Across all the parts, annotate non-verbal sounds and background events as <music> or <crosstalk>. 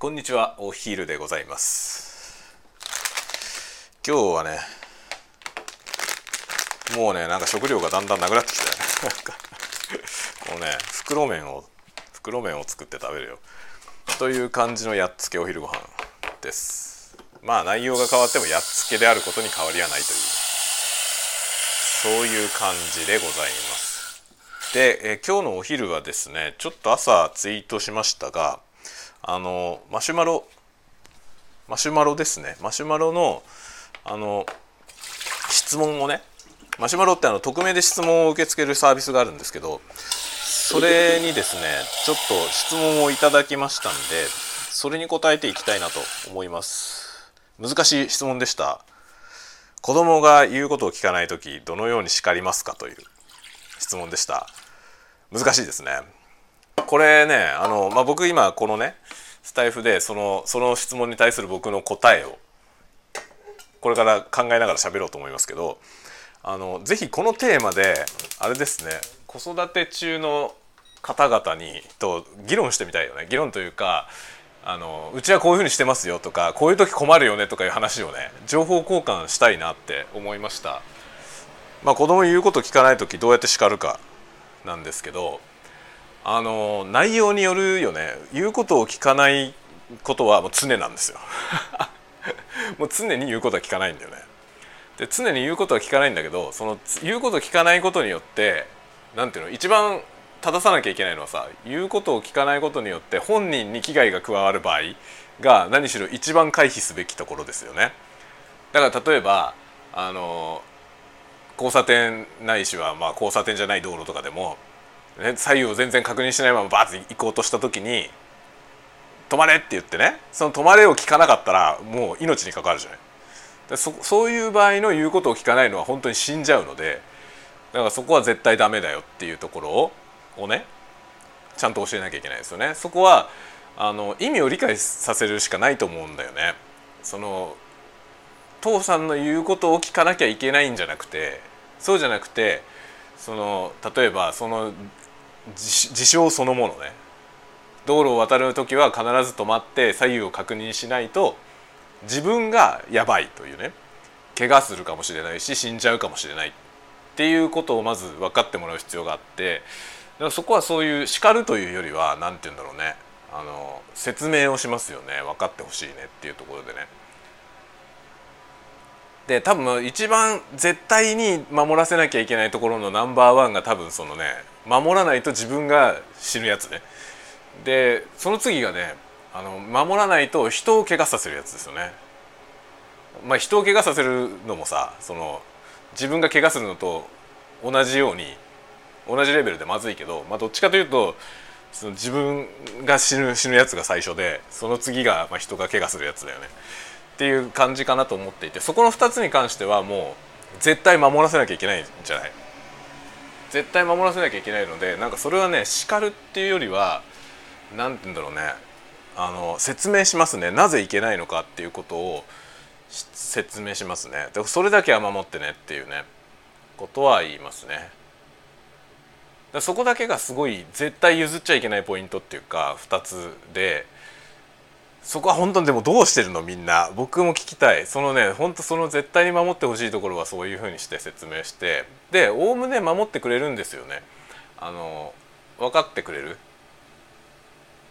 こんにちはお昼でございます。今日はねもうねなんか食料がだんだんなくなってきたよね <laughs> このね袋麺を袋麺を作って食べるよ。という感じのやっつけお昼ご飯です。まあ内容が変わってもやっつけであることに変わりはないという。そういう感じでございます。でえ今日のお昼はですねちょっと朝ツイートしましたがあのマシュマロマシュマロですね。マシュマロのあの質問をねマシュマロってあの匿名で質問を受け付けるサービスがあるんですけどそれにですねちょっと質問をいただきましたんでそれに答えていきたいなと思います。難しい質問でした。子供が言うことを聞かない時どのように叱りますかという質問でした。難しいですね。これねあの、まあ、僕今このねスタイフでそのその質問に対する僕の答えをこれから考えながら喋ろうと思いますけどあのぜひこのテーマであれですね子育て中の方々にと議論してみたいよね議論というかあのうちはこういうふうにしてますよとかこういう時困るよねとかいう話をね情報交換したいなって思いました。まあ、子供言うこと聞かない時どうやって叱るかなんですけどあの内容によるよね。言うことを聞かないことはもう常なんですよ。<laughs> もう常に言うことは聞かないんだよね。で常に言うことは聞かないんだけどその言うことを聞かないことによって何ていうの一番正さなきゃいけないのはさ言うことを聞かないことによって本人に危害が加わる場合が何しろ一番回避すべきところですよね。だから例えばあの交差点ないしはまあ交差点じゃない道路とかでもね、左右を全然確認しないままバーッと行こうとした時に「止まれ!」って言ってねその「止まれ」を聞かなかったらもう命に関わるじゃないでそそういう場合の言うことを聞かないのは本当に死んじゃうのでだからそこは絶対ダメだよっていうところををねちゃんと教えなきゃいけないですよねそこはあの意味を理解させるしかないと思うんだよねその父さんの言うことを聞かなきゃいけないんじゃなくてそうじゃなくてその例えばその事象そのものね。道路を渡る時は必ず止まって左右を確認しないと自分がやばいというね。怪我するかもしれないし死んじゃうかもしれない。っていうことをまず分かってもらう必要があってだからそこはそういう叱るというよりは何て言うんだろうね。あの説明をしますよね。分かってほしいね。っていうところでね。で多分一番絶対に守らせなきゃいけないところのナンバーワンが多分そのね守らないと自分が死ぬやつね。でその次がねあの守らないと人を怪我させるやつですよね。まあ人を怪我させるのもさその自分が怪我するのと同じように同じレベルでまずいけど、まあ、どっちかというとその自分が死ぬ死ぬやつが最初でその次がまあ人が怪我するやつだよね。っていう感じかなと思っていてそこの2つに関してはもう絶対守らせなきゃいけないんじゃない？絶対守らせなきゃいけないのでなんかそれはね叱るっていうよりは何て言うんだろうね。あの説明しますね。なぜいけないのかっていうことを説明しますね。でそれだけは守ってねっていうねことは言いますね。そこだけがすごい絶対譲っちゃいけないポイントっていうか2つでそこは本当にでもどうしてるの？みんな。僕も聞きたい。そのね本当その絶対に守ってほしいところはそういうふうにして説明して。でおおむね守ってくれるんですよね。あの分かってくれる。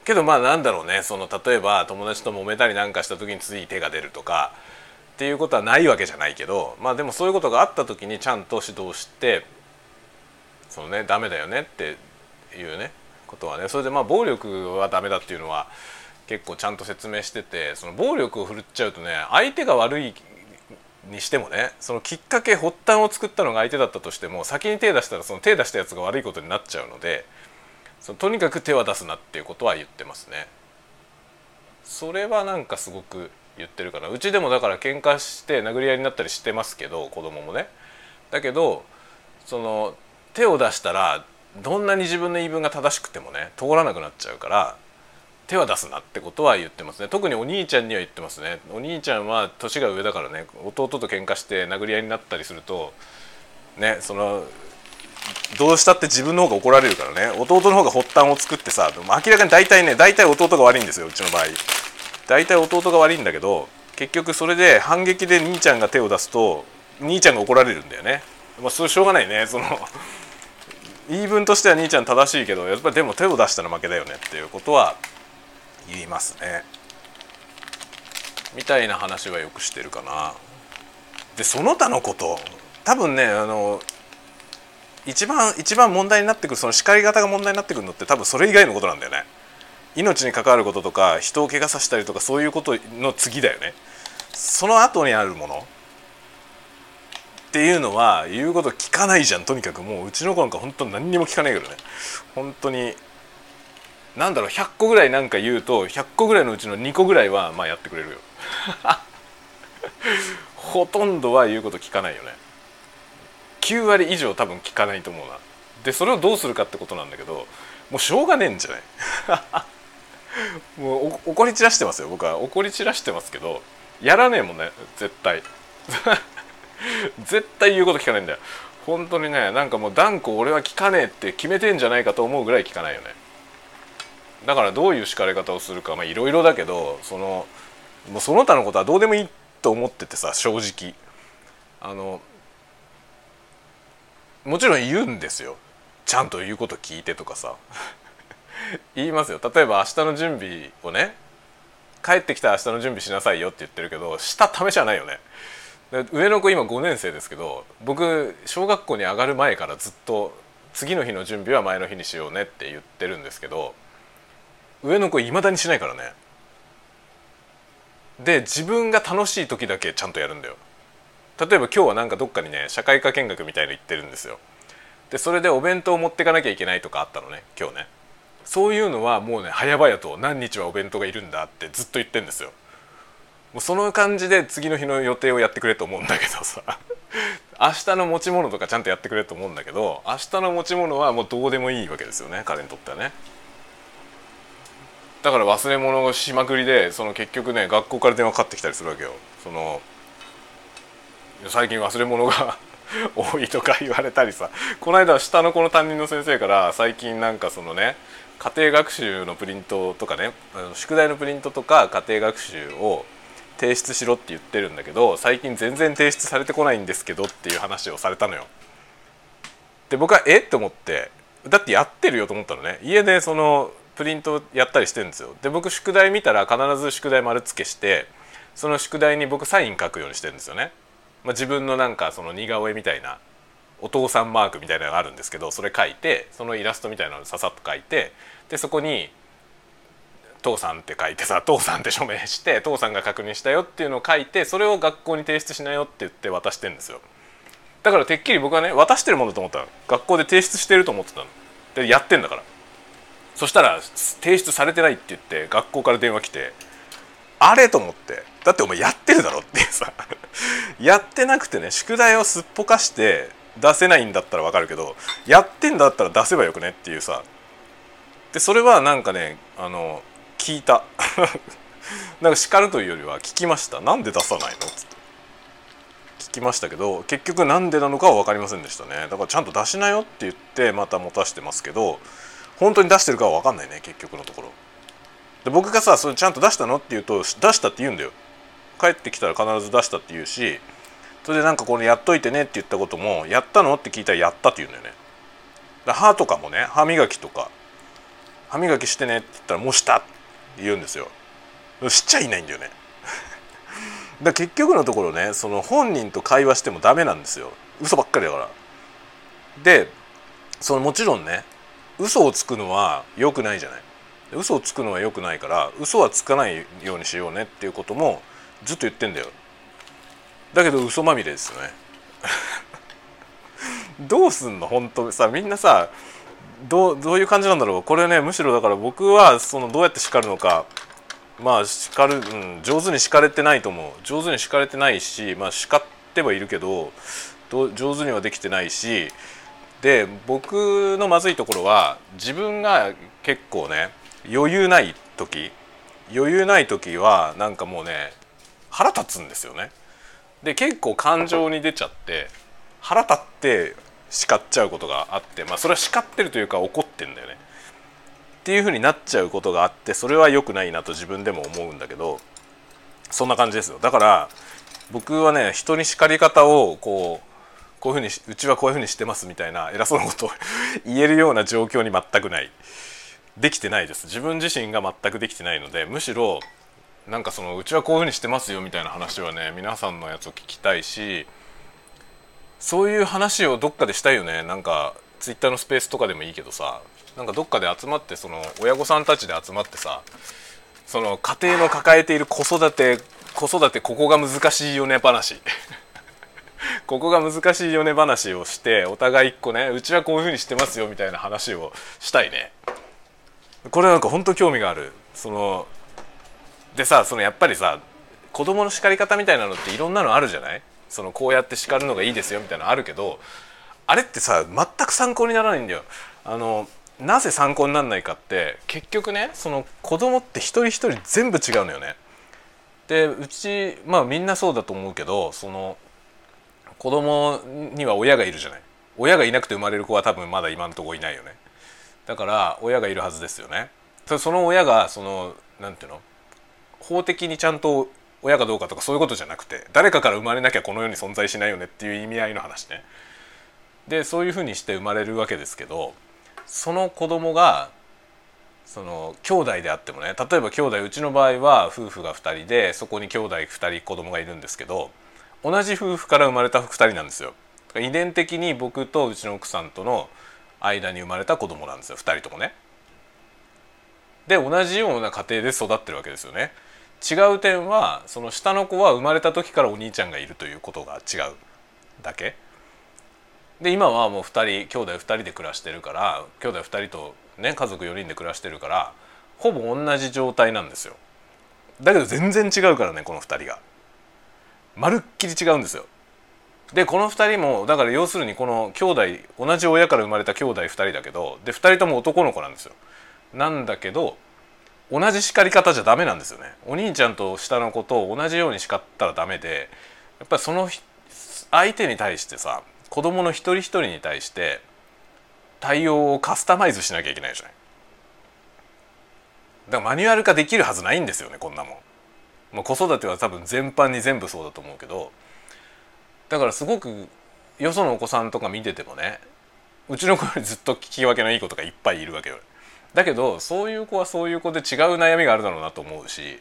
けどまあなんだろうね。その例えば友達と揉めたりなんかした時につい手が出るとかっていうことはないわけじゃないけどまあでもそういうことがあった時にちゃんと指導してそのねダメだよねっていうねことはね。それでまあ暴力はダメだっていうのは結構ちゃんと説明しててその暴力を振るっちゃうとね相手が悪いにしてもねそのきっかけ発端を作ったのが相手だったとしても先に手出したらその手出したやつが悪いことになっちゃうのでそのとにかく手は出すなっていうことは言ってますね。それはなんかすごく言ってるかなうちでもだから喧嘩して殴り合いになったりしてますけど子供もね。だけどその手を出したらどんなに自分の言い分が正しくてもね通らなくなっちゃうから手は出すなってことは言ってますね。特にお兄ちゃんには言ってますね。お兄ちゃんは年が上だからね。弟と喧嘩して殴り合いになったりするとねそのどうしたって自分の方が怒られるからね。弟の方が発端を作ってさ明らかに大体ね大体弟が悪いんですようちの場合。大体弟が悪いんだけど結局それで反撃で兄ちゃんが手を出すと兄ちゃんが怒られるんだよね。まあそれしょうがないね。その言い分としては兄ちゃん正しいけどやっぱりでも手を出したら負けだよねっていうことは言いますね。みたいな話はよくしてるかな。でその他のこと。多分ねあの一番一番問題になってくるその叱り方が問題になってくるのって多分それ以外のことなんだよね。命に関わることとか人を怪我させたりとかそういうことの次だよね。その後にあるもの。っていうのは言うこと聞かないじゃん。とにかくもううちの子なんか本当何にも聞かないけどね。本当になんだろう100個ぐらいなんか言うと100個ぐらいのうちの2個ぐらいはまあやってくれるよ。<laughs> ほとんどは言うこと聞かないよね。9割以上多分聞かないと思うな。でそれをどうするかってことなんだけどもうしょうがねえんじゃない？<laughs> もう怒り散らしてますよ僕は。怒り散らしてますけどやらねえもんね絶対。<laughs> 絶対言うこと聞かないんだよ。本当にねなんかもう断固俺は聞かねえって決めてんじゃないかと思うぐらい聞かないよねだからどういう叱り方をするかまあいろいろだけどそのもうその他のことはどうでもいいと思っててさ正直。あのもちろん言うんですよ。ちゃんと言うこと聞いてとかさ。<laughs> 言いますよ。例えば明日の準備をね帰ってきたら明日の準備しなさいよって言ってるけどしたためじゃないよね。上の子今5年生ですけど僕小学校に上がる前からずっと次の日の準備は前の日にしようねって言ってるんですけど上の子いまだにしないからね。で自分が楽しい時だけちゃんとやるんだよ。例えば今日はなんかどっかにね社会科見学みたいの行ってるんですよ。でそれでお弁当を持ってかなきゃいけないとかあったのね今日ね。そういうのはもうね早々と何日はお弁当がいるんだってずっと言ってんですよ。もうその感じで次の日の予定をやってくれと思うんだけどさ。<laughs> 明日の持ち物とかちゃんとやってくれと思うんだけど明日の持ち物はもうどうでもいいわけですよね彼にとってはね。だから忘れ物をしまくりでその結局ね学校から電話かかってきたりするわけよ。その最近忘れ物が <laughs> 多いとか言われたりさ。この間下の子の担任の先生から最近なんかそのね家庭学習のプリントとかね宿題のプリントとか家庭学習を提出しろって言ってるんだけど最近全然提出されてこないんですけどっていう話をされたのよ。で僕はえ？って思ってだってやってるよと思ったのね。家でそのプリントやったりしてるんですよ。で僕宿題見たら必ず宿題丸付けしてその宿題に僕サイン書くようにしてるんですよね。まあ、自分のなんかその似顔絵みたいなお父さんマークみたいなのがあるんですけどそれ書いてそのイラストみたいなのをささっと書いてでそこに「父さん」って書いてさ「父さん」って署名して父さんが確認したよっていうのを書いてそれを学校に提出しなよって言って渡してんですよだからてっきり僕はね渡してるものだと思ったの学校で提出してると思ってたのでやってんだからそしたら提出されてないって言って学校から電話来てあれと思ってだってお前やってるだろってさ <laughs> やってなくてね宿題をすっぽかして出せないんだったらわかるけどやってんだったら出せばよくねっていうさでそれはなんかねあの聞いた。<laughs> なんか叱るというよりは聞きました。なんで出さないの？っつって聞きましたけど結局なんでなのかは分かりませんでしたね。だからちゃんと出しなよって言ってまた持たしてますけど本当に出してるかは分かんないね結局のところ。で僕がさそれちゃんと出したのって言うと出したって言うんだよ。帰ってきたら必ず出したって言うしそれでなんかこれやっといてねって言ったこともやったのって聞いたらやったって言うんだよね。歯とかもね歯磨きとか歯磨きしてねって言ったらもうしたって言うんですよ。しちゃいないんだよね。<laughs> だ結局のところねその本人と会話してもダメなんですよ。嘘ばっかりだから。でそのもちろんね嘘をつくのは良くないじゃない。嘘をつくのは良くないから嘘はつかないようにしようねっていうこともずっと言ってんだよ。だけど嘘まみれですよね。<laughs> どうすんの？本当さみんなさどうどういう感じなんだろう？これねむしろだから僕はそのどうやって叱るのかまあ叱る、うん、上手に叱れてないと思う。上手に叱れてないしまあ叱ってはいるけど上手にはできてないしで僕のまずいところは自分が結構ね余裕ない時余裕ない時はなんかもうね腹立つんですよね。で結構感情に出ちゃって腹立って叱っちゃうことがあってまあそれは叱ってるというか怒ってんだよね。っていう風になっちゃうことがあってそれは良くないなと自分でも思うんだけどそんな感じですよだから僕はね人に叱り方をこうこういうふうにうちはこういうふうにしてますみたいな偉そうなことを <laughs> 言えるような状況に全くない。できてないです。自分自身が全くできてないのでむしろなんかそのうちはこういうふうにしてますよみたいな話はね皆さんのやつを聞きたいしそういう話をどっかでしたいよね。なんかツイッターのスペースとかでもいいけどさなんかどっかで集まってその親御さんたちで集まってさその家庭の抱えている子育て子育てここが難しいよね話。<laughs> ここが難しいよね話をしてお互い一個ねうちはこういうふうにしてますよみたいな話をしたいね。これなんか本当興味がある。そのでさそのやっぱりさ子供の叱り方みたいなのっていろんなのあるじゃない？そのこうやって叱るのがいいですよみたいなのあるけどあれってさ全く参考にならないんだよ。あのなぜ参考にならないかって結局ねその子供って一人一人全部違うのよね。でうちまあみんなそうだと思うけどその子供には親がいるじゃない。親がいなくて生まれる子は多分まだ今のとこいないよね。だから親がいるはずですよね。その親がそのなんていうの？法的にちゃんと親かどうかとかそういうことじゃなくて誰かから生まれなきゃこの世に存在しないよねっていう意味合いの話ね。でそういうふうにして生まれるわけですけどその子供がその兄弟であってもね例えば兄弟うちの場合は夫婦が2人でそこに兄弟2人子供がいるんですけど同じ夫婦から生まれた2人なんですよ。遺伝的に僕とうちの奥さんとの間に生まれた子供なんですよ。2人ともね。で同じような家庭で育ってるわけですよね。違う点はその下の子は生まれた時からお兄ちゃんがいるということが違うだけ。で今はもう2人兄弟2人で暮らしてるから兄弟2人とね家族4人で暮らしてるからほぼ同じ状態なんですよ。だけど全然違うからねこの2人が。まるっきり違うんですよ。でこの2人もだから要するにこの兄弟同じ親から生まれた兄弟2人だけどで2人とも男の子なんですよ。なんだけど同じ叱り方じゃダメなんですよね。お兄ちゃんと下の子と同じように叱ったらダメでやっぱりその相手に対してさ子供の一人一人に対して対応をカスタマイズしなきゃいけないじゃない。だからマニュアル化できるはずないんですよねこんなもん、まあ、子育ては多分全般に全部そうだと思うけどだからすごくよそのお子さんとか見ててもねうちの子よりずっと聞き分けのいい子とかいっぱいいるわけよ。だけどそういう子はそういう子で違う悩みがあるだろうなと思うし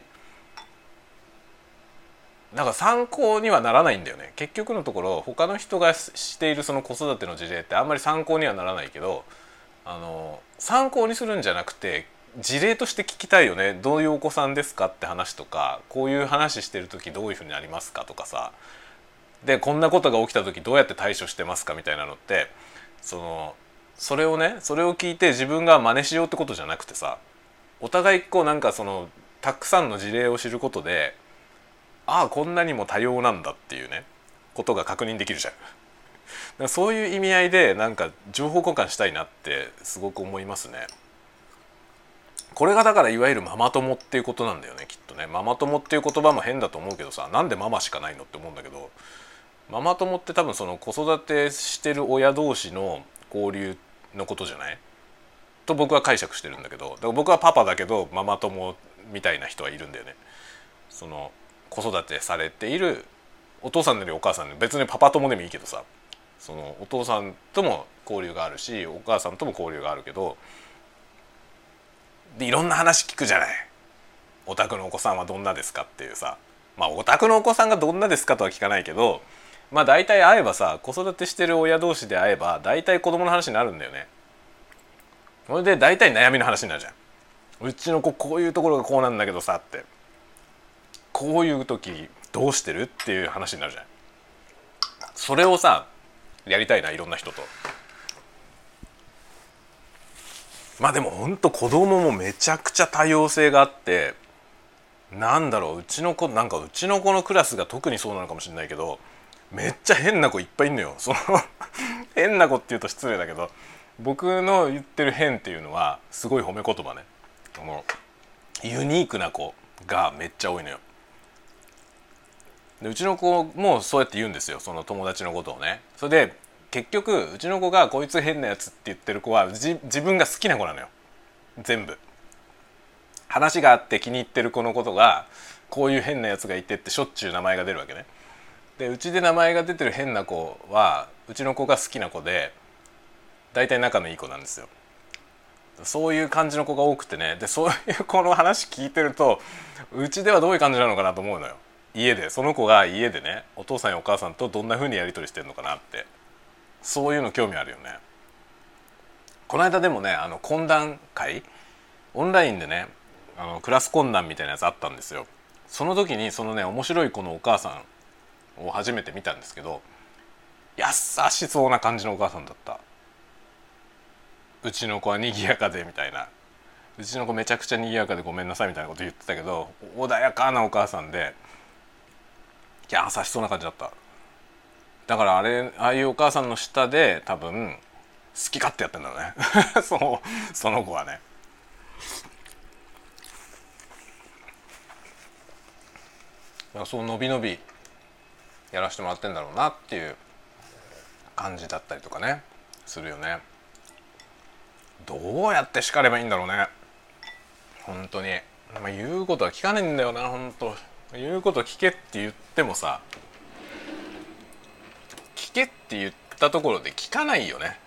だか参考にはならないんだよね。結局のところ他の人がしているその子育ての事例ってあんまり参考にはならないけどあの参考にするんじゃなくて事例として聞きたいよねどういうお子さんですかって話とかこういう話してる時どういうふうになりますかとかさでこんなことが起きた時どうやって対処してますかみたいなのってそのそれをねそれを聞いて自分が真似しようってことじゃなくてさお互いこうなんかそのたくさんの事例を知ることでああこんなにも多様なんだっていうねことが確認できるじゃん。そういう意味合いでなんか情報交換したいなってすごく思いますね。これがだからいわゆるママ友っていうことなんだよねきっとねママ友っていう言葉も変だと思うけどさなんでママしかないのって思うんだけどママ友って多分その子育てしてる親同士の交流のことじゃない？と僕は解釈してるんだけどだから僕はパパだけどママ友みたいな人はいるんだよね。その子育てされているお父さんよりお母さんで別にパパ友でもいいけどさそのお父さんとも交流があるしお母さんとも交流があるけどでいろんな話聞くじゃないお宅のお子さんはどんなですかっていうさまあお宅のお子さんがどんなですかとは聞かないけどまあ大体会えばさ子育てしてる親同士で会えば大体子供の話になるんだよね。それで大体悩みの話になるじゃん。うちの子こういうところがこうなんだけどさってこういう時どうしてるっていう話になるじゃん。それをさやりたいないろんな人と。まあでもほんと子供もめちゃくちゃ多様性があってなんだろううちの子なんかうちの子のクラスが特にそうなのかもしれないけどめっちゃ変な子いっぱいいんのよ。その <laughs> 変な子って言うと失礼だけど僕の言ってる変っていうのはすごい褒め言葉ね。このユニークな子がめっちゃ多いのよ。でうちの子もそうやって言うんですよ。その友達のことをね。それで結局うちの子がこいつ変なやつって言ってる子は自分が好きな子なのよ。全部。話があって気に入ってる子のことがこういう変なやつがいてってしょっちゅう名前が出るわけね。でうちで名前が出てる変な子はうちの子が好きな子で大体仲のいい子なんですよ。そういう感じの子が多くてね。でそういう子の話聞いてるとうちではどういう感じなのかなと思うのよ。家で。その子が家でねお父さんやお母さんとどんな風にやり取りしてるのかなって。そういうの興味あるよね。この間でもねあの懇談会オンラインでねあのクラス懇談みたいなやつあったんですよ。その時にそのね面白い子のお母さんを初めて見たんですけど優しそうな感じのお母さんだった。うちの子は賑やかでみたいな。うちの子めちゃくちゃ賑やかでごめんなさいみたいなこと言ってたけど穏やかなお母さんで優しそうな感じだった。だからあれああいうお母さんの下で多分好き勝手やってんだろうね。<laughs> そうその子はね。そう伸び伸びやらせてもらってんだろうなっていう感じだったりとかね。するよね。どうやって叱ればいいんだろうね。本当に、まあ、言うことは聞かないんだよな本当。言うこと聞けって言ってもさ聞けって言ったところで聞かないよね。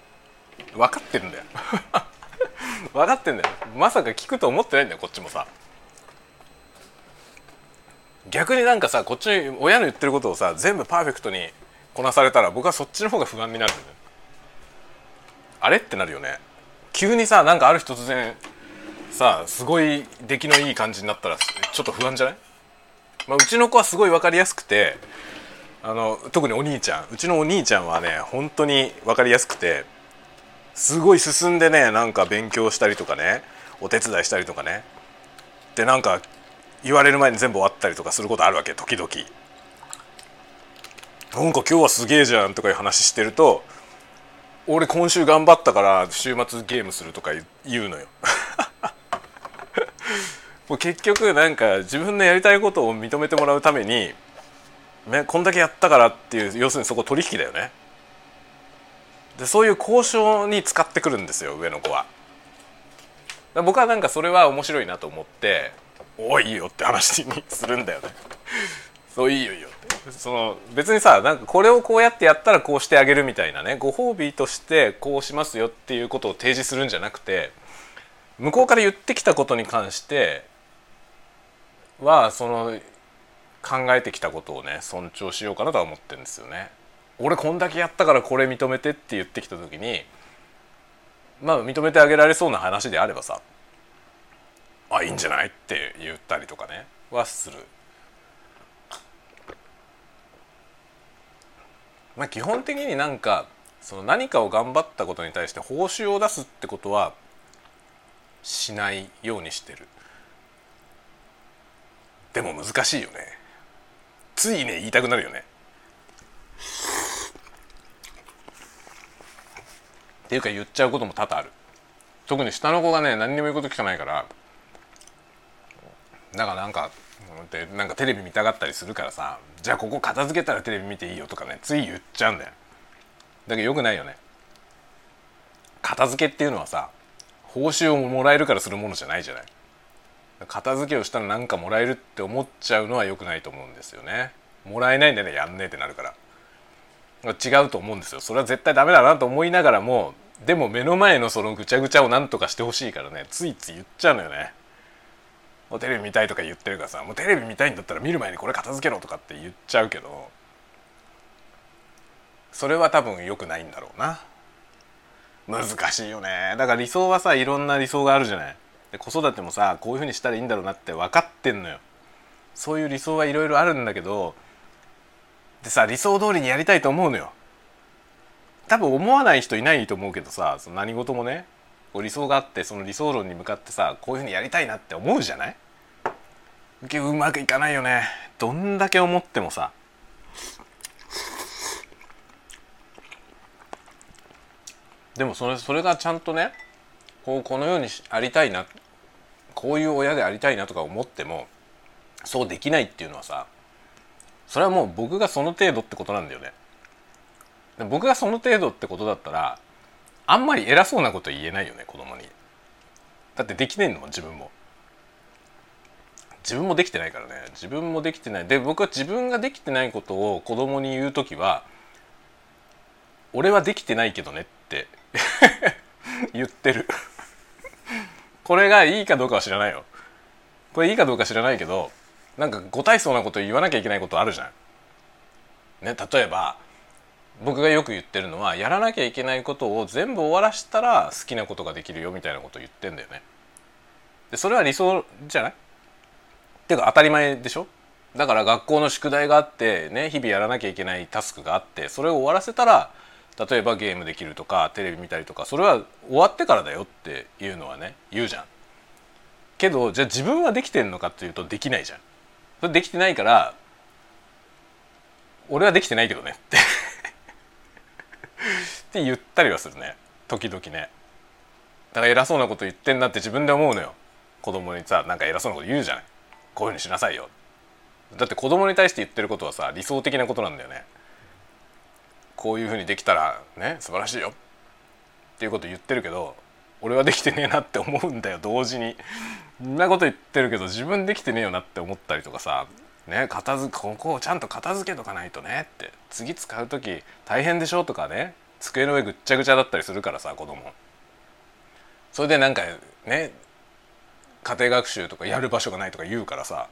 分かってるんだよ。<laughs> 分かってんだよ。まさか聞くと思ってないんだよこっちもさ。逆になんかさこっちに親の言ってることをさ全部パーフェクトにこなされたら僕はそっちの方が不安になるんだよあれってなるよね。急にさなんかある日突然さすごい出来のいい感じになったらちょっと不安じゃない、まあ、うちの子はすごい分かりやすくてあの特にお兄ちゃん。うちのお兄ちゃんはね本当に分かりやすくてすごい進んでねなんか勉強したりとかねお手伝いしたりとかね。でなんか言われる前に全部終わったりとかすることあるわけ時々。なんか今日はすげえじゃんとかいう話してると俺今週頑張ったから週末ゲームするとか言うのよ。<laughs> もう結局なんか自分のやりたいことを認めてもらうために、ね、こんだけやったからっていう要するにそこ取引だよね。でそういう交渉に使ってくるんですよ上の子は。僕はなんかそれは面白いなと思って「おいいいよ」って話にするんだよね。<laughs> そういいよいいよって。その別にさなんかこれをこうやってやったらこうしてあげるみたいなねご褒美としてこうしますよっていうことを提示するんじゃなくて向こうから言ってきたことに関してはその考えてきたことをね尊重しようかなとは思ってるんですよね。俺こんだけやったからこれ認めてって言ってきた時にまあ認めてあげられそうな話であればさあいいんじゃないって言ったりとかねはする。まあ、基本的になんかその何かを頑張ったことに対して報酬を出すってことはしないようにしてるでも難しいよねついね言いたくなるよね。っていうか言っちゃうことも多々ある。特に下の子がね何にも言うこと聞かないから。だからなんかでなんかテレビ見たがったりするからさじゃあここ片付けたらテレビ見ていいよとかねつい言っちゃうんだよ。だけどよくないよね。片付けっていうのはさ報酬をもらえるからするものじゃないじゃない。片付けをしたら何かもらえるって思っちゃうのは良くないと思うんですよね。もらえないんでねやんねえってなるから。違うと思うんですよ。それは絶対ダメだなと思いながらもでも目の前のそのぐちゃぐちゃを何とかしてほしいからねついつい言っちゃうのよね。もうテレビ見たいとか言ってるからさもうテレビ見たいんだったら見る前にこれ片付けろとかって言っちゃうけどそれは多分良くないんだろうな。難しいよね。だから理想はさいろんな理想があるじゃない。で子育てもさこういうふうにしたらいいんだろうなって分かってんのよ。そういう理想はいろいろあるんだけどでさ理想通りにやりたいと思うのよ。多分思わない人いないと思うけどさその何事もね理想があってその理想論に向かってさこういうふうにやりたいなって思うじゃない？うまくいかないよね。どんだけ思ってもさ。でもそれそれがちゃんとねこうこのようにありたいなこういう親でありたいなとか思ってもそうできないっていうのはさそれはもう僕がその程度ってことなんだよね。僕がその程度ってことだったらあんまり偉そうなこと言えないよね子供に。だってできねえのも自分も自分もできてないからね自分もできてないで僕は自分ができてないことを子供に言う時は「俺はできてないけどね」って <laughs> 言ってるこれがいいかどうかは知らないよこれいいかどうか知らないけどなんかご体操なこと言わなきゃいけないことあるじゃん。ね、例えば僕がよく言ってるのはやらなきゃいけないことを全部終わらしたら好きなことができるよみたいなことを言ってんだよね。でそれは理想じゃない？っていうか当たり前でしょ？だから学校の宿題があってね日々やらなきゃいけないタスクがあってそれを終わらせたら例えばゲームできるとかテレビ見たりとかそれは終わってからだよっていうのはね言うじゃん。けどじゃあ自分はできてんのかっていうとできないじゃん。それできてないから俺はできてないけどねって。<laughs> って言ったりはするね。時々ね。だから偉そうなこと言ってんなって自分で思うのよ。子供にさなんか偉そうなこと言うじゃない。こういうふうにしなさいよ。だって子供に対して言ってることはさ理想的なことなんだよね。こういうふうにできたらね素晴らしいよ。っていうこと言ってるけど俺はできてねえなって思うんだよ同時に。んなこと言ってるけど自分できてねえよなって思ったりとかさね片付ここをちゃんと片付けとかないとねって。次使う時大変でしょとかね机の上ぐっちゃぐちゃだったりするからさ子供。それでなんかね家庭学習とかやる場所がないとか言うからさ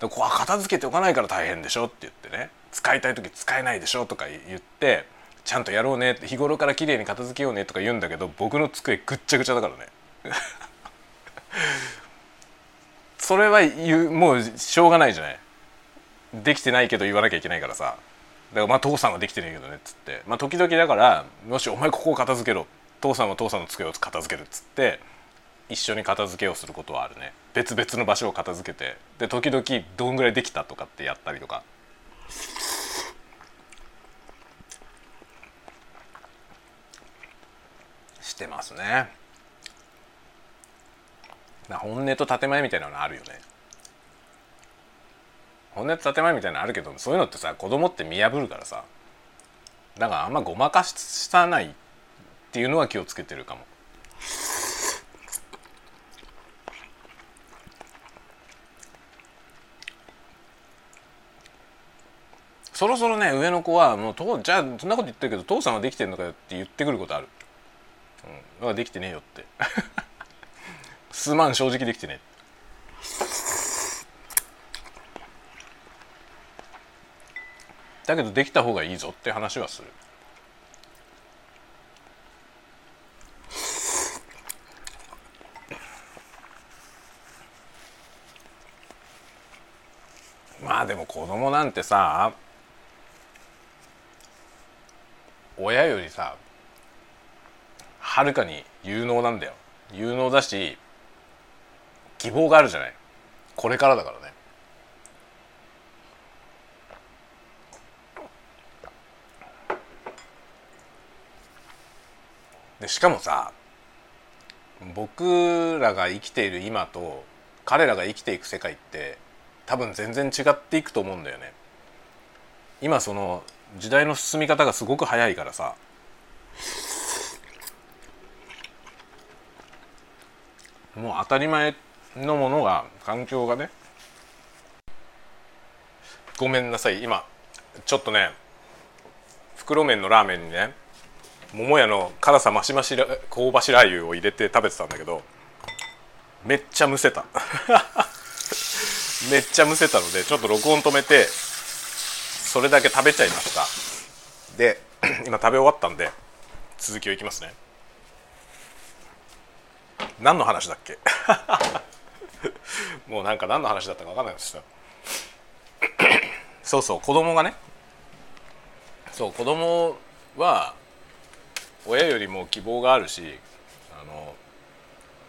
ここは片付けておかないから大変でしょって言ってね。使いたい時使えないでしょとか言ってちゃんとやろうね日頃から綺麗に片付けようねとか言うんだけど僕の机ぐっちゃぐちゃだからね。<laughs> それは言うもうしょうがないじゃない。できてないけど言わなきゃいけないからさ。だからまあ父さんはできてないけどねっつって。まあ時々だからもしお前ここを片付けろ父さんは父さんの机を片付けるっつって一緒に片付けをすることはあるね。別々の場所を片付けて。で時々どんぐらいできたとかってやったりとか。してますね。本音と建前みたいなのあるよね。本音と建前みたいなのあるけどそういうのってさ子供って見破るからさ。だからあんまごまかしさないっていうのは気をつけてるかも。そろそろね上の子はもうとじゃあそんなこと言ってるけど父さんはできてんのかよって言ってくることある。うん、できてねえよって。<laughs> 数万正直できてねだけどできた方がいいぞって話はする。まあでも子供なんてさ親よりさはるかに有能なんだよ。有能だし希望があるじゃない。これからだからね。でしかもさ僕らが生きている今と彼らが生きていく世界って多分全然違っていくと思うんだよね。今その時代の進み方がすごく早いからさ。もう当たり前のものが環境がね。ごめんなさい。今ちょっとね袋麺のラーメンにね桃屋の辛さ増し増し香ばしラー油を入れて食べてたんだけどめっちゃむせた。<laughs> めっちゃむせたのでちょっと録音止めてそれだけ食べちゃいました。で <clears throat> 今食べ終わったんで続きをいきますね。何の話だっけ？<laughs> もうなんか何の話だったか分かんないですよ。<clears throat> そうそう子供がね。そう子供は親よりも希望があるしあの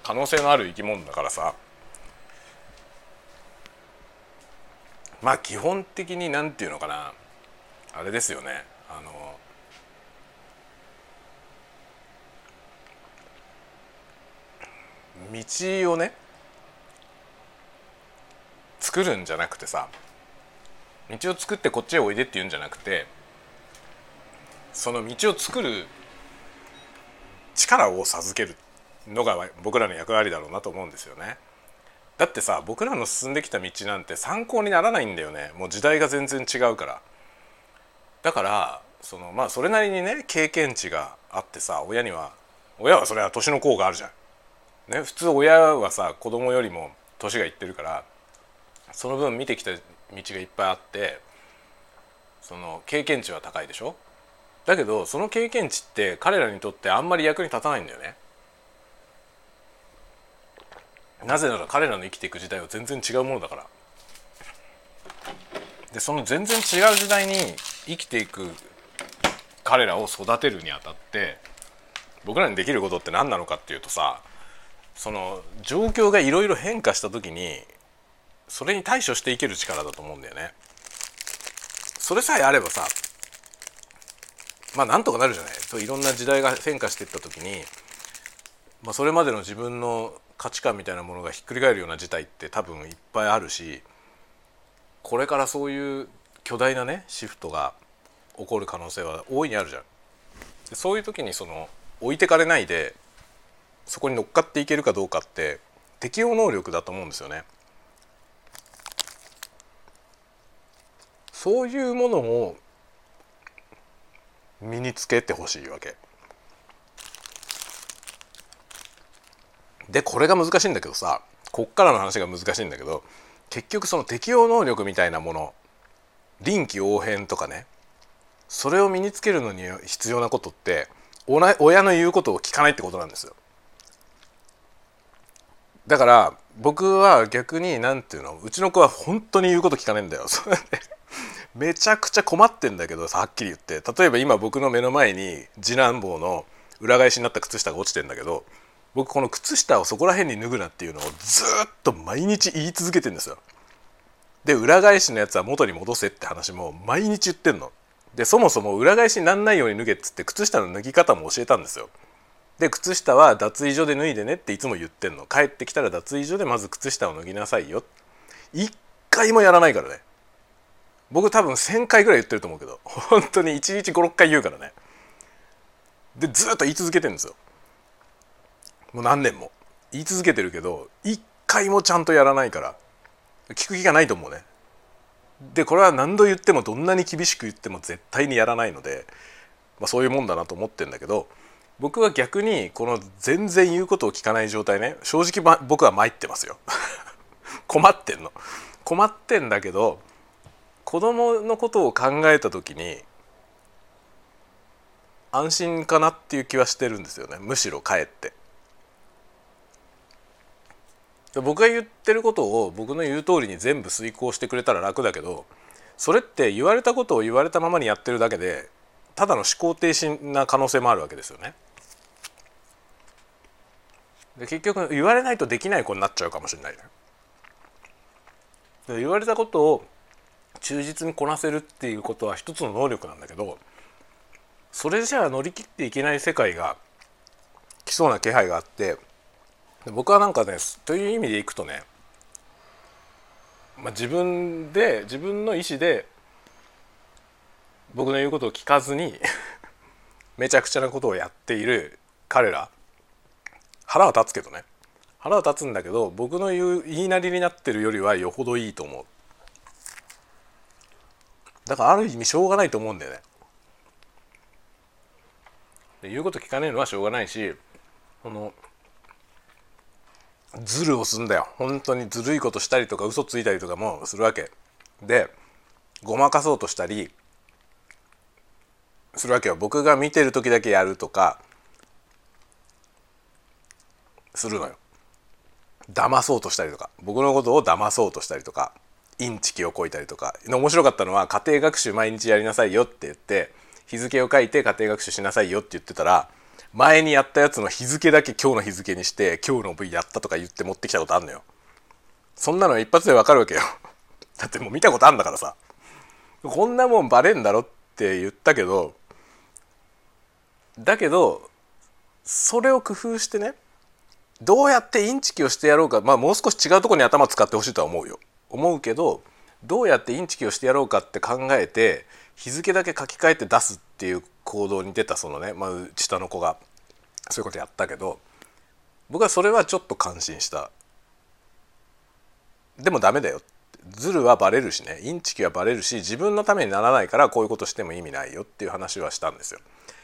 可能性のある生き物だからさ。まあ基本的に何て言うのかなあれですよねあの道をね作るんじゃなくてさ道を作ってこっちへおいでって言うんじゃなくてその道を作る力を授けるのが僕らの役割だろうなと思うんですよね。だってさ僕らの進んできた道なんて参考にならないんだよねもう時代が全然違うからだからそのまあそれなりにね経験値があってさ親には親はそれは年の功があるじゃん。ね、普通親はさ子供よりも年がいってるからその分見てきた道がいっぱいあってその経験値は高いでしょ？だけどその経験値って彼らにとってあんまり役に立たないんだよね。なぜなら彼らの生きていく時代は全然違うものだからでその全然違う時代に生きていく彼らを育てるにあたって僕らにできることって何なのかっていうとさその状況がいろいろ変化した時にそれに対処していける力だと思うんだよね。それさえあればさまあなんとかなるじゃないそういろんな時代が変化していった時に、まあ、それまでの自分の価値観みたいなものがひっくり返るような事態って多分いっぱいあるしこれからそういう巨大なねシフトが起こる可能性は大いにあるじゃん。でそういう時にその置いてかれないでそこに乗っかっていけるかどうかって適応能力だと思うんですよね。そういうものを身につけてほしいわけ。でこれが難しいんだけどさこっからの話が難しいんだけど結局その適応能力みたいなもの臨機応変とかねそれを身につけるのに必要なことって親の言うことを聞かないってことなんですよ。だから僕は逆に何て言うのうちの子は本当に言うこと聞かないんだよ。<laughs> めちゃくちゃ困ってんだけどさはっきり言って例えば今僕の目の前に次男坊の裏返しになった靴下が落ちてんだけど僕この靴下をそこら辺に脱ぐなっていうのをずっと毎日言い続けてんですよ。で裏返しのやつは元に戻せって話も毎日言ってんの。でそもそも裏返しになんないように脱げっつって靴下の脱ぎ方も教えたんですよ。で靴下は脱衣所で脱いでねっていつも言ってんの帰ってきたら脱衣所でまず靴下を脱ぎなさいよ一回もやらないからね僕多分1,000回ぐらい言ってると思うけど本当に1日56回言うからねでずっと言い続けてるんですよもう何年も。言い続けてるけど一回もちゃんとやらないから聞く気がないと思うね。でこれは何度言ってもどんなに厳しく言っても絶対にやらないので、まあ、そういうもんだなと思ってんだけど僕は逆にこの全然言うことを聞かない状態ね正直、ま、僕は参ってますよ。<laughs> 困ってんの。困ってんだけど子供のことを考えた時に安心かなっていう気はしてるんですよね。むしろかえって。僕が言ってることを僕の言う通りに全部遂行してくれたら楽だけどそれって言われたことを言われたままにやってるだけでただの思考停止な可能性もあるわけですよね。で結局言われないとできない子になっちゃうかもしれない、ね、で言われたことを忠実にこなせるっていうことは一つの能力なんだけどそれじゃあ乗り切っていけない世界が来そうな気配があって僕はなんかねという意味でいくとね、まあ、自分で自分の意思で僕の言うことを聞かずに <laughs> めちゃくちゃなことをやっている彼ら腹は立つけどね。腹は立つんだけど僕の言う言いなりになってるよりはよほどいいと思う。だからある意味しょうがないと思うんだよね。言うこと聞かねえのはしょうがないしこのズルをすんだよ。本当にずるいことしたりとか嘘ついたりとかもするわけ。でごまかそうとしたりするわけよ。僕が見てる時だけやるとかするのよ。騙そうとしたりとか。僕のことを騙そうとしたりとかインチキをこいたりとか。面白かったのは家庭学習毎日やりなさいよって言って日付を書いて家庭学習しなさいよって言ってたら前にやったやつの日付だけ今日の日付にして今日の V やったとか言って持ってきたことあんのよ。そんなの一発でわかるわけよ。<laughs> だってもう見たことあんだからさ。こんなもんバレんだろって言ったけどだけどそれを工夫してねどうやってインチキをしてやろうか。まあもう少し違うとこに頭使ってほしいとは思うよ。思うけどどうやってインチキをしてやろうかって考えて日付だけ書き換えて出すっていう行動に出たそのね、まあ、下の子がそういうことやったけど僕はそれはちょっと感心した。でもダメだよ。ズルはバレるしね。インチキはバレるし自分のためにならないからこういうことしても意味ないよっていう話はしたんですよ。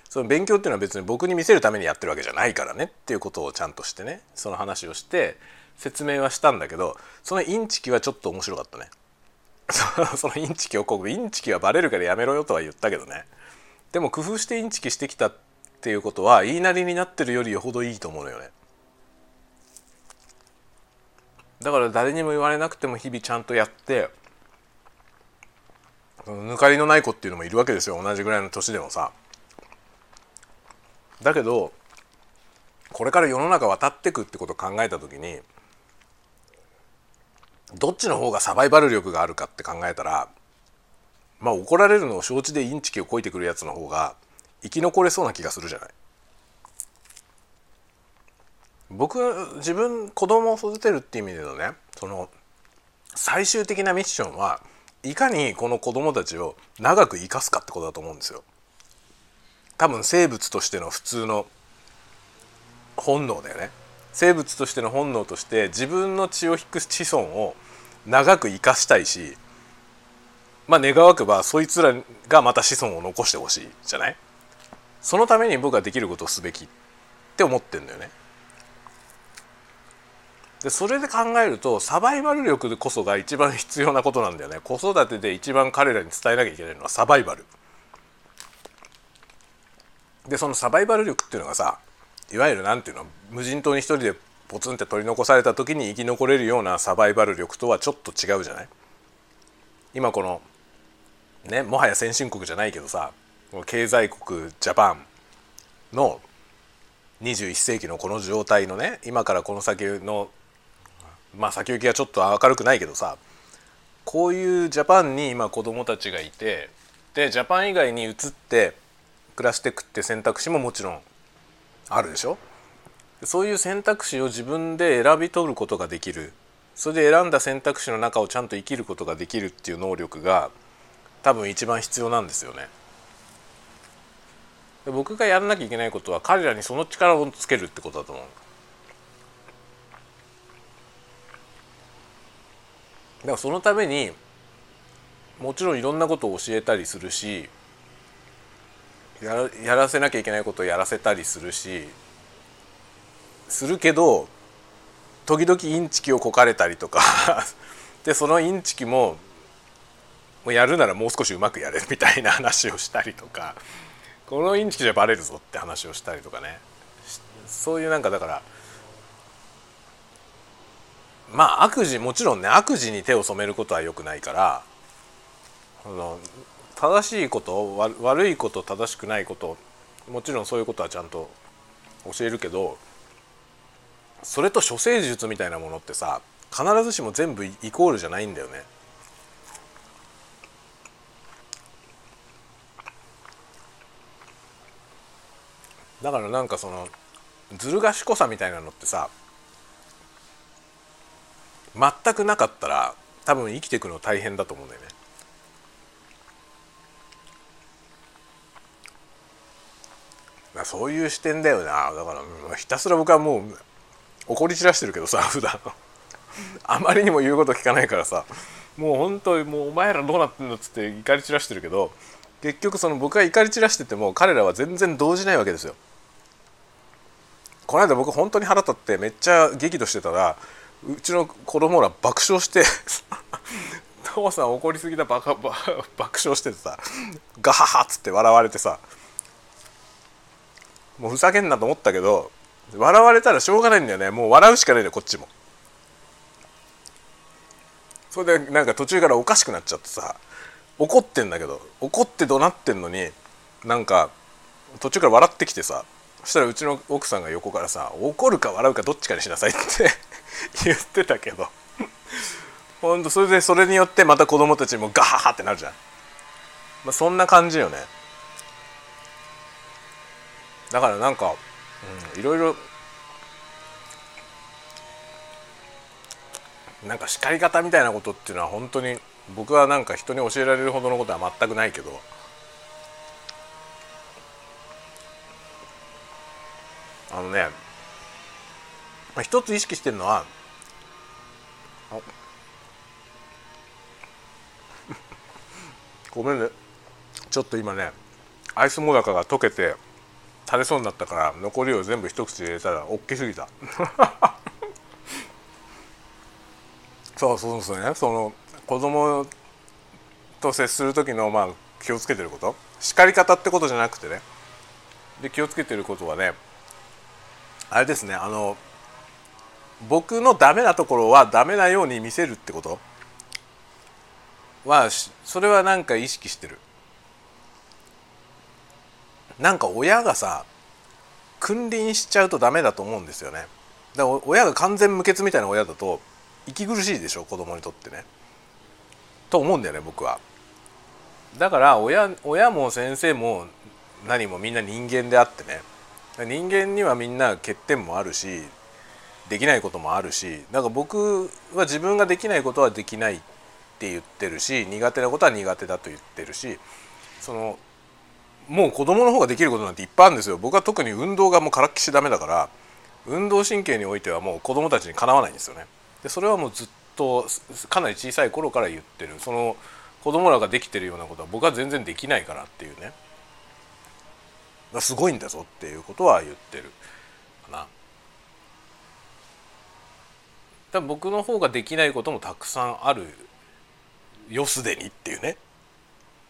その勉強っていうのは別に僕に見せるためにやってるわけじゃないからね。っていうことをちゃんとしてね。その話をして説明はしたんだけどそのインチキはちょっと面白かったね。<laughs> そのインチキをこうインチキはバレるからやめろよとは言ったけどねでも工夫してインチキしてきたっていうことは言いなりになってるよりよほどいいと思うのよね。だから誰にも言われなくても日々ちゃんとやって抜かりのない子っていうのもいるわけですよ同じぐらいの年でもさ。だけどこれから世の中渡ってくってことを考えた時にどっちの方がサバイバル力があるかって考えたらまあ怒られるのを承知でインチキをこいてくるやつの方が生き残れそうな気がするじゃない。僕自分子供を育てるっていう意味でのねその最終的なミッションはいかにこの子供たちを長く生かすかってことだと思うんですよ。多分生物としての普通の本能だよね。生物としての本能として自分の血を引く子孫を長く生かしたいしまあ願わくばそいつらがまた子孫を残してほしいじゃない？そのために僕はできることをすべきって思ってんだよね。でそれで考えるとサバイバル力こそが一番必要なことなんだよね。子育てで一番彼らに伝えなきゃいけないのはサバイバル。でそのサバイバル力っていうのがさいわゆる何ていうの無人島に一人でポツンって取り残された時に生き残れるようなサバイバル力とはちょっと違うじゃない？今このねもはや先進国じゃないけどさ経済国ジャパンの21世紀のこの状態のね今からこの先のまあ先行きがちょっと明るくないけどさこういうジャパンに今子供たちがいてでジャパン以外に移って暮らしてくって選択肢ももちろんあるでしょ？そういう選択肢を自分で選び取ることができるそれで選んだ選択肢の中をちゃんと生きることができるっていう能力が多分一番必要なんですよね。僕がやらなきゃいけないことは彼らにその力をつけるってことだと思う。だからそのためにもちろんいろんなことを教えたりするしやらやらせなきゃいけないことをやらせたりするしするけど時々インチキをこかれたりとか <laughs> でそのインチキももうやるならもう少しうまくやれみたいな話をしたりとかこのインチキじゃバレるぞって話をしたりとかね。そういうなんかだからまあ悪事もちろんね悪事に手を染めることはよくないからあの正しいこと悪いこと正しくないこともちろんそういうことはちゃんと教えるけどそれと処世術みたいなものってさ必ずしも全部イコールじゃないんだよね。だからなんかそのずる賢さみたいなのってさ全くなかったら多分生きていくの大変だと思うんだよね。そういう視点だよな。だからひたすら僕はもう怒り散らしてるけどさ普段。あまりにも言うこと聞かないからさ。もう本当にもうお前らどうなってんのっつって怒り散らしてるけど結局その僕が怒り散らしてても彼らは全然動じないわけですよ。この間僕本当に腹立ってめっちゃ激怒してたらうちの子供ら爆笑して父さん怒りすぎたバカ爆笑しててさガハハっつって笑われてさもうふざけんなと思ったけど笑われたらしょうがないんだよね。もう笑うしかないんだよこっちも。それでなんか途中からおかしくなっちゃってさ怒ってんだけど怒って怒鳴ってんのになんか途中から笑ってきてさそしたらうちの奥さんが横からさ怒るか笑うかどっちかにしなさいって <laughs> 言ってたけどほんとそれでそれによってまた子供たちもガハハってなるじゃん、まあ、そんな感じよね。だからなんか、うん、いろいろなんか叱り方みたいなことっていうのは本当に僕はなんか人に教えられるほどのことは全くないけどあのね、一つ意識してるのはごめんね。ちょっと今ねアイスモダカが溶けて垂れそうになったから残りを全部一口入れたら大きすぎた。<laughs> そうそうですね。その子供と接する時のまあ気をつけてること。叱り方ってことじゃなくてね。で気をつけてることはねあれですね。あの僕のダメなところはダメなように見せるってこと。はそれはなんか意識してるなんか親がさ君臨しちゃうとダメだと思うんですよね。だから親が完全無欠みたいな親だと息苦しいでしょ子供にとってね。と思うんだよね僕は。だから親親も先生も何もみんな人間であってね。人間にはみんな欠点もあるしできないこともあるしだか僕は自分ができないことはできないって言ってるし苦手なことは苦手だと言ってるしそのもう子供の方ができることなんていっぱいあるんですよ。僕は特に運動がもうからっきしダメだから運動神経においてはもう子供たちにかなわないんですよね。でそれはもうずっとかなり小さい頃から言ってる。その子供らができてるようなことは僕は全然できないからっていうね。すごいんだぞっていうことは言ってるかな。だ僕の方ができないこともたくさんあるよすでにっていうね。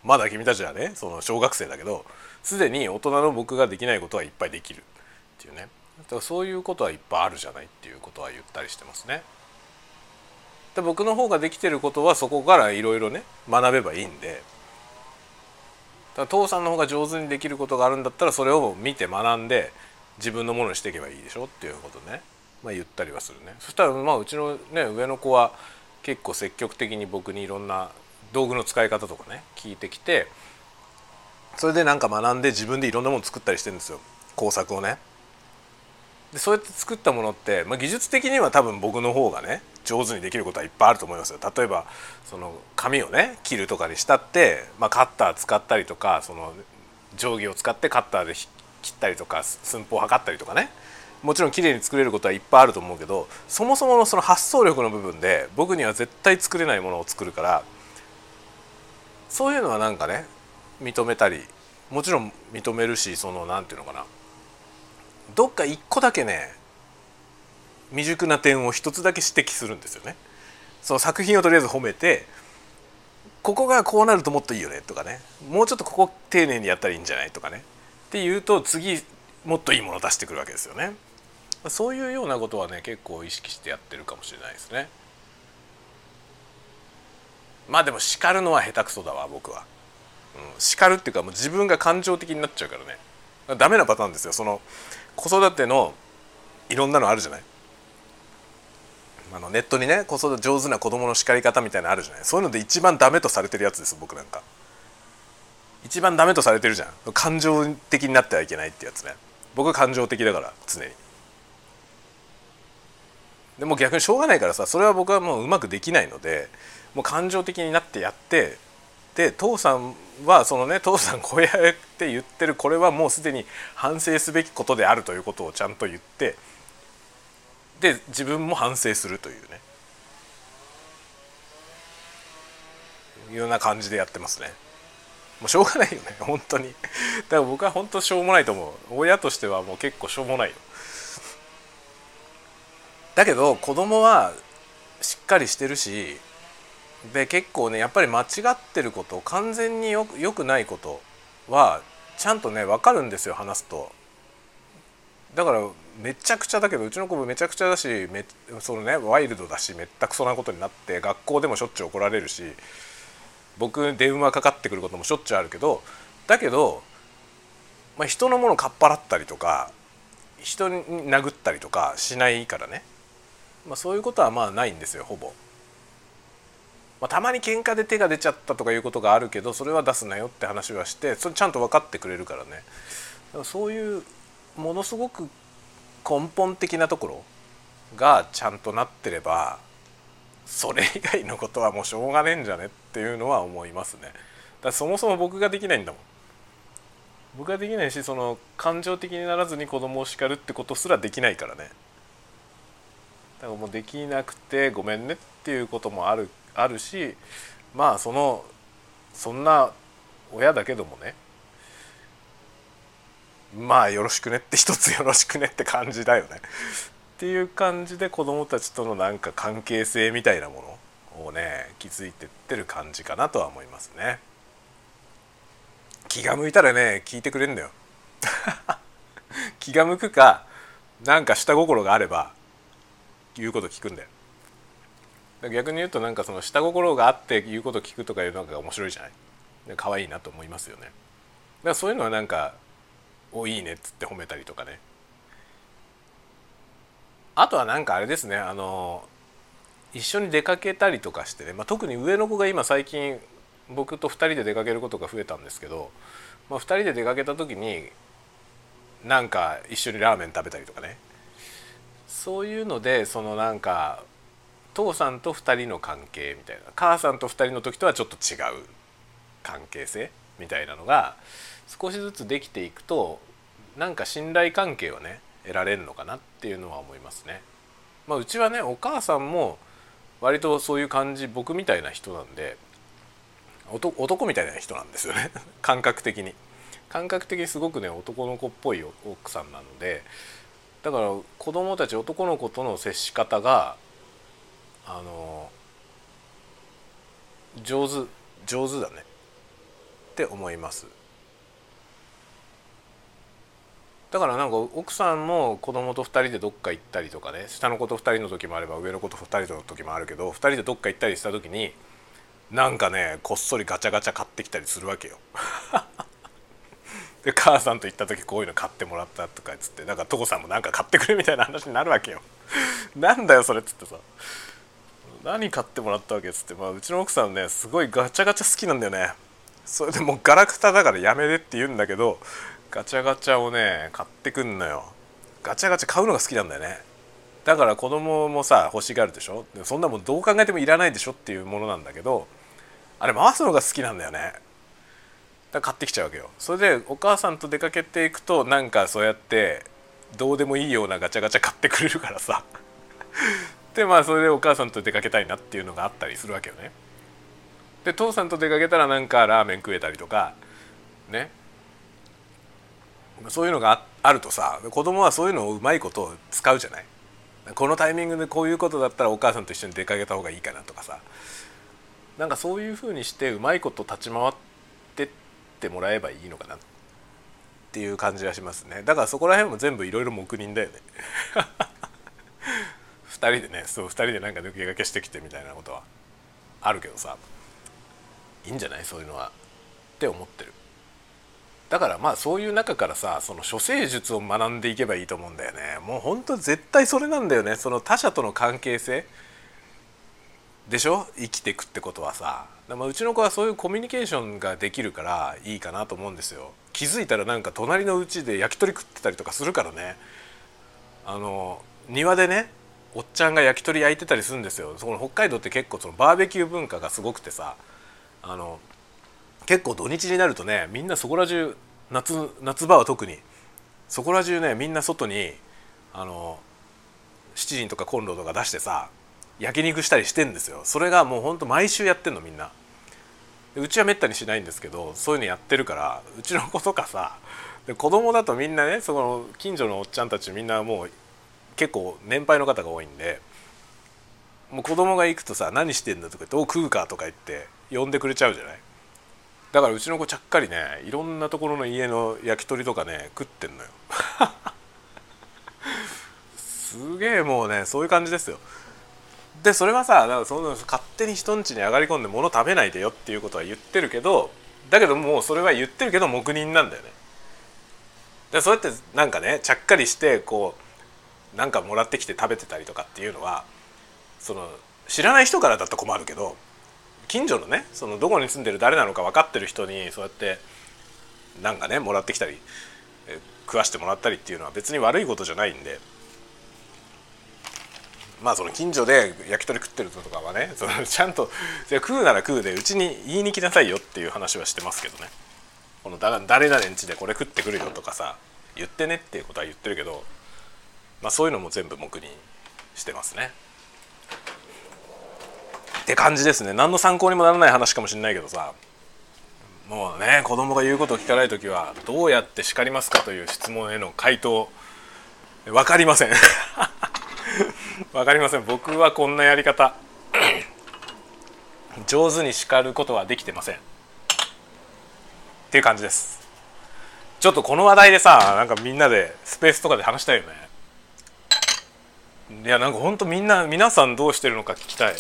まだ君たちはねその小学生だけどすでに大人の僕ができないことはいっぱいできるっていうね。だからそういうことはいっぱいあるじゃないっていうことは言ったりしてますね。で僕の方ができてることはそこからいろいろね学べばいいんで。だ父さんの方が上手にできることがあるんだったらそれを見て学んで自分のものにしていけばいいでしょっていうことね、まあ、言ったりはするね。そしたらまあうちのね上の子は結構積極的に僕にいろんな道具の使い方とかね聞いてきてそれでなんか学んで自分でいろんなもの作ったりしてるんですよ工作をね。でそうやって作ったものって、まあ、技術的には多分僕の方がね上手にできることはいっぱいあると思いますよ。例えばその紙をね切るとかにしたって、まあ、カッター使ったりとかその定規を使ってカッターで切ったりとか寸法を測ったりとかねもちろん綺麗に作れることはいっぱいあると思うけどそもそものその発想力の部分で僕には絶対作れないものを作るからそういうのはなんかね認めたりもちろん認めるしその何て言うのかなどっか一個だけね未熟な点を一つだけ指摘するんですよね。その作品をとりあえず褒めてここがこうなるともっといいよねとかねもうちょっとここ丁寧にやったらいいんじゃないとかねって言うと次もっといいものを出してくるわけですよね。そういうようなことはね結構意識してやってるかもしれないですね。まあでも叱るのは下手くそだわ僕は。うん、叱るっていうかもう自分が感情的になっちゃうからね。ダメなパターンですよ。その子育てのいろんなのあるじゃない？あのネットにね子育て上手な子供の叱り方みたいなのあるじゃない？そういうので一番ダメとされてるやつです僕なんか。一番ダメとされてるじゃん。感情的になってはいけないってやつね。僕は感情的だから常に。でも逆にしょうがないからさそれは僕はもううまくできないのでもう感情的になってやってで父さんはそのね <laughs> 父さんこうやって言ってるこれはもうすでに反省すべきことであるということをちゃんと言ってで自分も反省するというね。いうような感じでやってますね。もうしょうがないよね <laughs> 本当に。だから僕は本当しょうもないと思う。親としてはもう結構しょうもないよ。だけど子供はしっかりしてるしで結構ねやっぱり間違ってること完全によよくないことはちゃんとね分かるんですよ話すと。だからめちゃくちゃだけどうちの子もめちゃくちゃだしめそのねワイルドだしめったくそなことになって学校でもしょっちゅう怒られるし僕電話かかってくることもしょっちゅうあるけどだけど、まあ、人のものかっぱらったりとか人に殴ったりとかしないからね、まあ、そういうことはまあないんですよほぼ。まあ、たまに喧嘩で手が出ちゃったとかいうことがあるけどそれは出すなよって話はしてそれちゃんと分かってくれるからねだかそういうものすごく根本的なところがちゃんとなってればそれ以外のことはもうしょうがねえんじゃねっていうのは思いますね。だそもそも僕ができないんだもん。僕ができないしその感情的にならずに子供を叱るってことすらできないからね。だからもうできなくてごめんねっていうこともあるあるしまあそのそんな親だけどもね。まあよろしくねって一つよろしくねって感じだよね。っていう感じで子供たちとのなんか関係性みたいなものをね築いてってる感じかなとは思いますね。気が向いたらね聞いてくれるんだよ。<laughs> 気が向くかなんか下心があれば言うこと聞くんだよ。逆に言うとなんかその下心があって言うこと聞くとかいうのが面白いじゃない？可愛いなと思いますよね。だからそういうのはなんか「おいいね」っつって褒めたりとかね。あとはなんかあれですねあの一緒に出かけたりとかしてね、まあ、特に上の子が今最近僕と2人で出かけることが増えたんですけど、まあ、2人で出かけた時になんか一緒にラーメン食べたりとかね。そういうのでそのなんか父さんと2人の関係みたいな。母さんと2人の時とはちょっと違う関係性みたいなのが少しずつできていくとなんか信頼関係をね得られるのかなっていうのは思いますね。まあ、うちはねお母さんも割とそういう感じ僕みたいな人なんで男みたいな人なんですよね。<laughs> 感覚的に。感覚的にすごくね男の子っぽい奥さんなのでだから子供たち男の子との接し方があの上手上手だねって思いますだからなんか奥さんも子供と2人でどっか行ったりとかね下の子と2人の時もあれば上の子と2人の時もあるけど2人でどっか行ったりした時になんかねこっそりガチャガチャ買ってきたりするわけよ。<laughs> で母さんと行った時こういうの買ってもらったとかっつってだから所さんもなんか買ってくれみたいな話になるわけよ。<laughs> なんだよそれっつってさ何買ってもらったわけ？っつって、まあ、うちの奥さんねすごいガチャガチャ好きなんだよね。それでもうガラクタだからやめてって言うんだけどガチャガチャをね買ってくんのよ。ガチャガチャ買うのが好きなんだよね。だから子供もさ欲しがるでしょ？そんなもんどう考えてもいらないでしょっていうものなんだけどあれ回すのが好きなんだよね。だから買ってきちゃうわけよ。それでお母さんと出かけていくとなんかそうやってどうでもいいようなガチャガチャ買ってくれるからさ。でまあそれでお母さんと出かけたいなっていうのがあったりするわけよね。で父さんと出かけたらなんかラーメン食えたりとかね。そういうのがあるとさ子供はそういうのをうまいことを使うじゃない。このタイミングでこういうことだったらお母さんと一緒に出かけた方がいいかなとかさ。なんかそういうふうにしてうまいこと立ち回ってってもらえばいいのかなっていう感じがしますね。だからそこら辺も全部いろいろ黙認だよね。人でねそう2人でなんか抜け駆けしてきてみたいなことはあるけどさ。いいんじゃない？そういうのはって思ってる。だからまあそういう中からさその処世術を学んでいけばいいと思うんだよね。もうほんと絶対それなんだよね。その他者との関係性でしょ？生きてくってことはさ。まあうちの子はそういうコミュニケーションができるからいいかなと思うんですよ。気づいたらなんか隣のうちで焼き鳥食ってたりとかするからね。あの庭でねおっちゃんが焼き鳥焼いてたりするんですよ。その北海道って結構そのバーベキュー文化がすごくてさ。あの結構土日になるとねみんなそこら中夏夏場は特に。そこら中ねみんな外にあの七輪とかコンロとか出してさ焼肉したりしてんですよ。それがもうほんと毎週やってんのみんな。うちはめったにしないんですけどそういうのやってるからうちの子とかさで子供だとみんなねその近所のおっちゃんたちみんなもう結構年配の方が多いんでもう子供が行くとさ「何してんだ?」とか言って「お食うか」とか言って呼んでくれちゃうじゃない？だからうちの子ちゃっかりねいろんなところの家の焼き鳥とかね食ってんのよ。<laughs> すげえもうねそういう感じですよ。でそれはさだからその勝手に人ん家に上がり込んで物食べないでよっていうことは言ってるけどだけどもうそれは言ってるけど黙認なんだよね。でそうやってなんかねちゃっかりしてこうなんかもらってきて食べてたりとかっていうのはその知らない人からだと困るけど近所のねそのどこに住んでる誰なのか分かってる人にそうやってなんかねもらってきたり食わしてもらったりっていうのは別に悪いことじゃないんでまあその近所で焼き鳥食ってるとかはねそのちゃんと食うなら食うでうちに言いに来なさいよっていう話はしてますけどね。この誰々んちでこれ食ってくるよとかさ言ってねっていうことは言ってるけどまあ、そういうのも全部黙認してますね。って感じですね。何の参考にもならない話かもしれないけどさ。もうね子供が言うことを聞かない時はどうやって叱りますかという質問への回答分かりません。<laughs> 分かりません。僕はこんなやり方。<clears throat> 上手に叱ることはできてません。っていう感じです。ちょっとこの話題でさなんかみんなでスペースとかで話したいよね。いやなんかほんとみんな皆さんどうしてるのか聞きたい。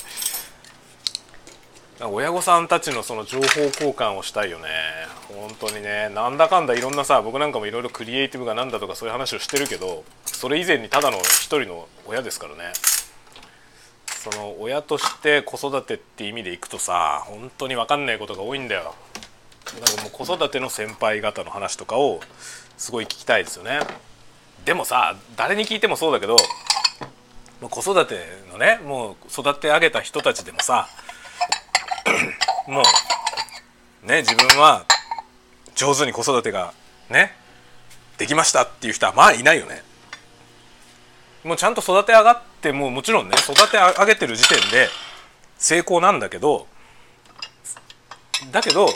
親御さんたちのその情報交換をしたいよね。本当にね。なんだかんだいろんなさ僕なんかもいろいろクリエイティブがなんだとかそういう話をしてるけどそれ以前にただの一人の親ですからね。その親として子育てって意味でいくとさ本当に分かんないことが多いんだよ。だからもう子育ての先輩方の話とかをすごい聞きたいですよね。でもさ誰に聞いてもそうだけど子育てのねもう育て上げた人たちでもさもうね自分は上手に子育てがねできましたっていう人はまあいないよね。もうちゃんと育て上がってもうもちろんね育て上げてる時点で成功なんだけどだけど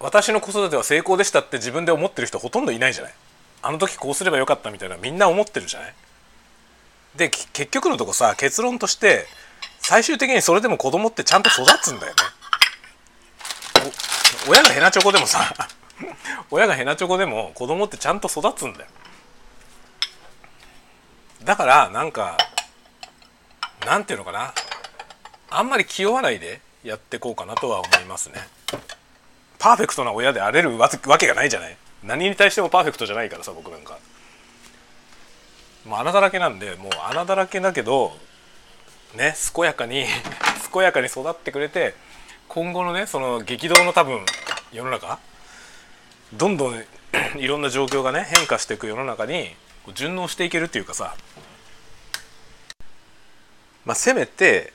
私の子育ては成功でしたって自分で思ってる人ほとんどいないじゃない。あの時こうすればよかったみたいなみんな思ってるじゃない。で結局のとこさ結論として最終的にそれでも子供ってちゃんと育つんだよね。親がヘナチョコでもさ <laughs> 親がヘナチョコでも子供ってちゃんと育つんだよ。だからなんかなんていうのかな。あんまり気負わないでやっていこうかなとは思いますね。パーフェクトな親であれるわけがないじゃない。何に対してもパーフェクトじゃないからさ僕なんか。もう穴だらけなんでもう穴だらけだけどね健やかに <laughs> 健やかに育ってくれて今後のねその激動の多分世の中どんどん <clears throat> いろんな状況がね変化していく世の中に順応していけるっていうかさ。まあせめて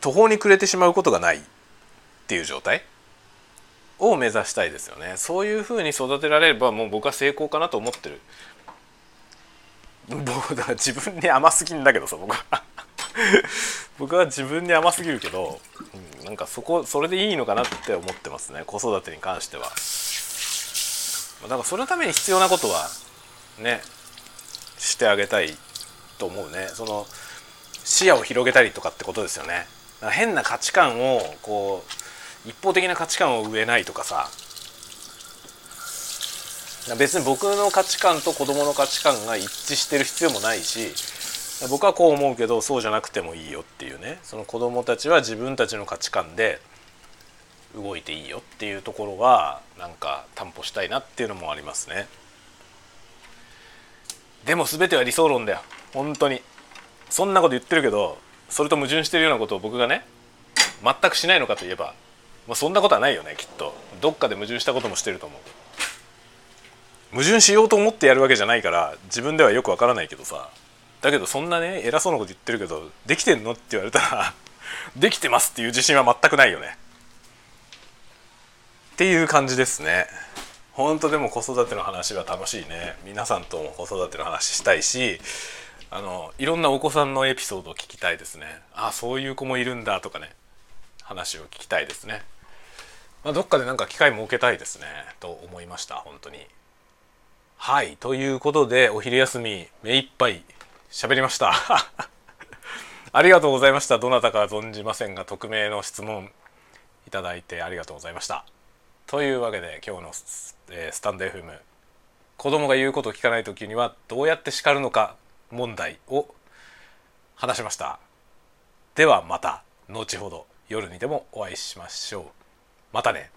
途方に暮れてしまうことがないっていう状態を目指したいですよね。そういうふうに育てられればもう僕は成功かなと思ってる。僕だ自分に甘すぎんだけどさ僕は。<laughs> 僕は自分に甘すぎるけど、うん、なんかそこそれでいいのかなって思ってますね子育てに関しては。だからそのために必要なことはねしてあげたいと思うね。その視野を広げたりとかってことですよね。変な価値観をこう一方的な価値観を植えないとかさ別に僕の価値観と子供の価値観が一致してる必要もないし僕はこう思うけどそうじゃなくてもいいよっていうね。その子供たちは自分たちの価値観で動いていいよっていうところはなんか担保したいなっていうのもありますね。でも全ては理想論だよ。本当に。そんなこと言ってるけどそれと矛盾してるようなことを僕がね全くしないのかといえば、まあ、そんなことはないよねきっと。どっかで矛盾したこともしてると思う。矛盾しようと思ってやるわけじゃないから自分ではよくわからないけどさ。だけどそんなね偉そうなこと言ってるけどできてんのって言われたら <laughs> できてますっていう自信は全くないよね。っていう感じですね。本当でも子育ての話は楽しいね。皆さんとも子育ての話したいしあのいろんなお子さんのエピソードを聞きたいですね。あそういう子もいるんだとかね。話を聞きたいですね、まあ、どっかでなんか機会設けたいですね。と思いました本当に。はい。ということでお昼休み目いっぱい喋りました。<laughs> ありがとうございました。どなたか存じませんが匿名の質問いただいてありがとうございました。というわけで今日のス,、えー、スタンド FM 子供が言うことを聞かない時にはどうやって叱るのか問題を話しました。ではまた後ほど夜にでもお会いしましょう。またね。